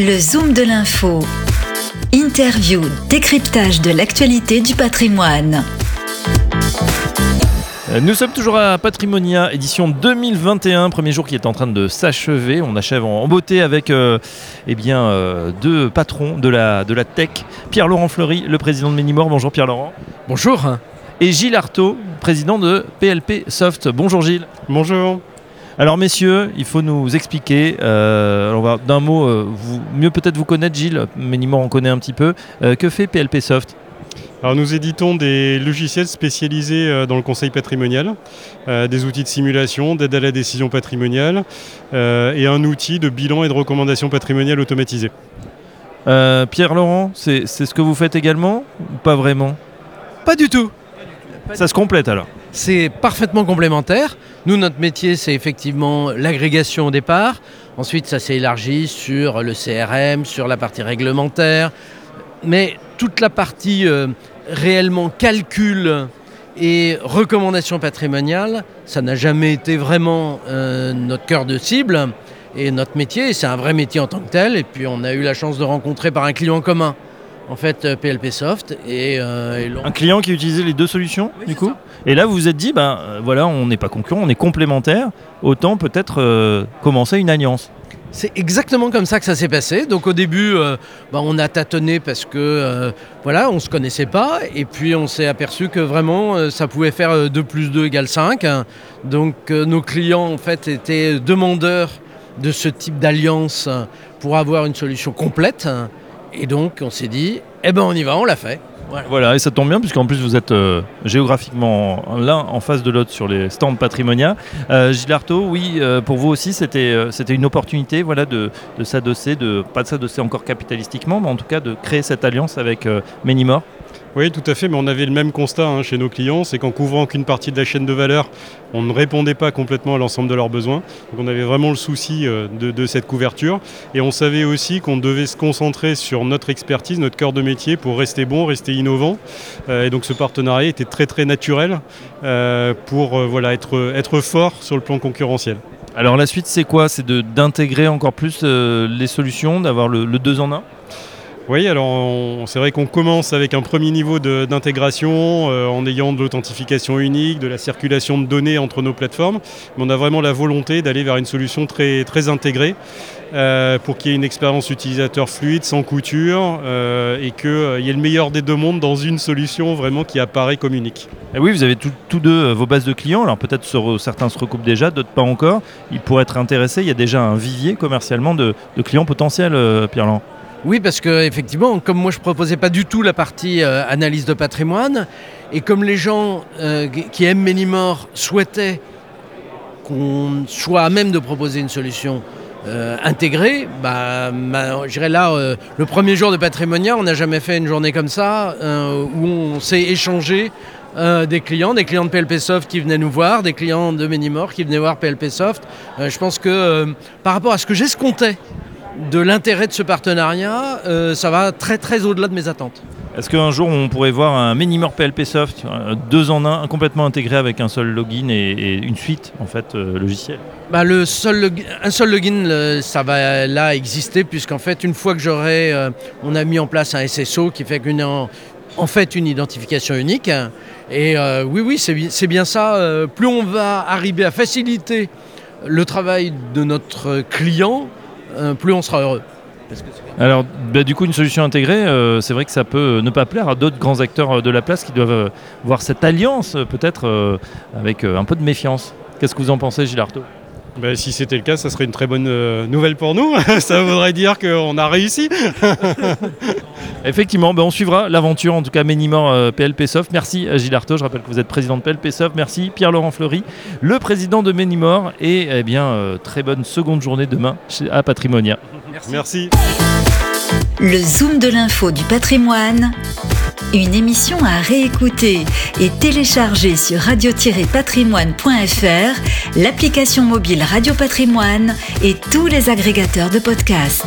Le Zoom de l'info. Interview, décryptage de l'actualité du patrimoine. Nous sommes toujours à Patrimonia, édition 2021, premier jour qui est en train de s'achever. On achève en beauté avec euh, eh bien, euh, deux patrons de la, de la tech. Pierre-Laurent Fleury, le président de Ménimore. Bonjour Pierre-Laurent. Bonjour. Et Gilles Artaud, président de PLP Soft. Bonjour Gilles. Bonjour. Alors messieurs, il faut nous expliquer, euh, on va d'un mot, euh, vous, mieux peut-être vous connaître Gilles, Ménimore on connaît un petit peu. Euh, que fait PLP Soft? Alors nous éditons des logiciels spécialisés dans le conseil patrimonial, euh, des outils de simulation, d'aide à la décision patrimoniale euh, et un outil de bilan et de recommandation patrimoniale automatisé. Euh, Pierre-Laurent, c'est c'est ce que vous faites également ou Pas vraiment? Pas du tout. Ça se complète alors. C'est parfaitement complémentaire. Nous, notre métier, c'est effectivement l'agrégation au départ. Ensuite, ça s'est élargi sur le CRM, sur la partie réglementaire. Mais toute la partie euh, réellement calcul et recommandation patrimoniale, ça n'a jamais été vraiment euh, notre cœur de cible. Et notre métier, c'est un vrai métier en tant que tel. Et puis, on a eu la chance de rencontrer par un client commun, en fait, euh, PLP Soft. Et, euh, et Un client qui utilisait les deux solutions Oui, du coup ça. Et là vous vous êtes dit, ben euh, voilà, on n'est pas concurrent, on est complémentaires, autant peut-être euh, commencer une alliance. C'est exactement comme ça que ça s'est passé. Donc au début, euh, bah, on a tâtonné parce que euh, voilà, on se connaissait pas, et puis on s'est aperçu que vraiment euh, ça pouvait faire euh, 2 plus 2 égale 5. Donc euh, nos clients en fait étaient demandeurs de ce type d'alliance euh, pour avoir une solution complète. Et donc on s'est dit, eh ben on y va, on l'a fait. Voilà. Et ça tombe bien puisqu'en plus vous êtes euh, géographiquement l'un en face de l'autre sur les stands Patrimonia. Euh, oui, euh, pour vous aussi c'était euh, une opportunité voilà, de, s'adosser, de, pas de s'adosser encore capitalistiquement, mais en tout cas de créer cette alliance avec Ménimore. Oui, tout à fait, mais on avait le même constat hein, chez nos clients, c'est qu'en couvrant qu'une partie de la chaîne de valeur, on ne répondait pas complètement à l'ensemble de leurs besoins. Donc on avait vraiment le souci euh, de, cette couverture. Et on savait aussi qu'on devait se concentrer sur notre expertise, notre cœur de métier pour rester bon, rester innovant. Euh, et donc ce partenariat était très très naturel euh, pour voilà, être, fort sur le plan concurrentiel. Alors la suite c'est quoi? C'est d'intégrer encore plus les solutions, d'avoir le deux en un? Oui, alors c'est vrai qu'on commence avec un premier niveau d'intégration euh, en ayant de l'authentification unique, de la circulation de données entre nos plateformes, mais on a vraiment la volonté d'aller vers une solution très, très intégrée euh, pour qu'il y ait une expérience utilisateur fluide, sans couture, euh, et qu'il y ait le meilleur des deux mondes dans une solution vraiment qui apparaît comme unique. Et oui, vous avez tous deux vos bases de clients. Alors peut-être certains se recoupent déjà, d'autres pas encore. Ils pourraient être intéressés. Il y a déjà un vivier commercialement de, de clients potentiels, Pierre-Laurent. Oui, parce que effectivement, comme moi je proposais pas du tout la partie euh, analyse de patrimoine, et comme les gens euh, qui- aiment Ménimore souhaitaient qu'on soit à même de proposer une solution euh, intégrée, bah, dirais là, le premier jour de Patrimonia, on n'a jamais fait une journée comme ça, où on s'est échangé des clients, des clients de PLP Soft qui venaient nous voir, des clients de Ménimore qui venaient voir PLP Soft. Je pense que par rapport à ce que j'escomptais de l'intérêt de ce partenariat, euh, ça va très très au-delà de mes attentes. Est-ce qu'un jour on pourrait voir un Ménimore PLP Soft, euh, deux en un, complètement intégré avec un seul login et, et une suite en fait euh, logicielle? Bah, le seul un seul login, le- ça va là exister, puisqu'en fait, une fois que j'aurai, euh, on a mis en place un SSO qui fait qu'une en, en fait une identification unique. Et oui, oui, c'est bi- c'est bien ça. plus on va arriver à faciliter le travail de notre client, plus on sera heureux. Alors bah, du coup une solution intégrée, euh, c'est vrai que ça peut ne pas plaire à d'autres grands acteurs euh, de la place qui doivent euh, voir cette alliance euh, peut-être euh, avec euh, un peu de méfiance. Qu'est-ce que vous en pensez Gilles Artaud? Ben, si c'était le cas, ça serait une très bonne euh, nouvelle pour nous. ça voudrait dire qu'on a réussi. Effectivement, ben, on suivra l'aventure, en tout cas Ménimore euh, PLP Soft. Merci euh, Gilles Artaud, je rappelle que vous êtes président de PLP Soft. Merci Pierre-Laurent Fleury, le président de Ménimore. Et eh bien, euh, très bonne seconde journée demain chez- à Patrimonia. Merci. Le Zoom de l'info du patrimoine. Une émission à réécouter et télécharger sur radio-patrimoine.fr, l'application mobile Radio Patrimoine et tous les agrégateurs de podcasts.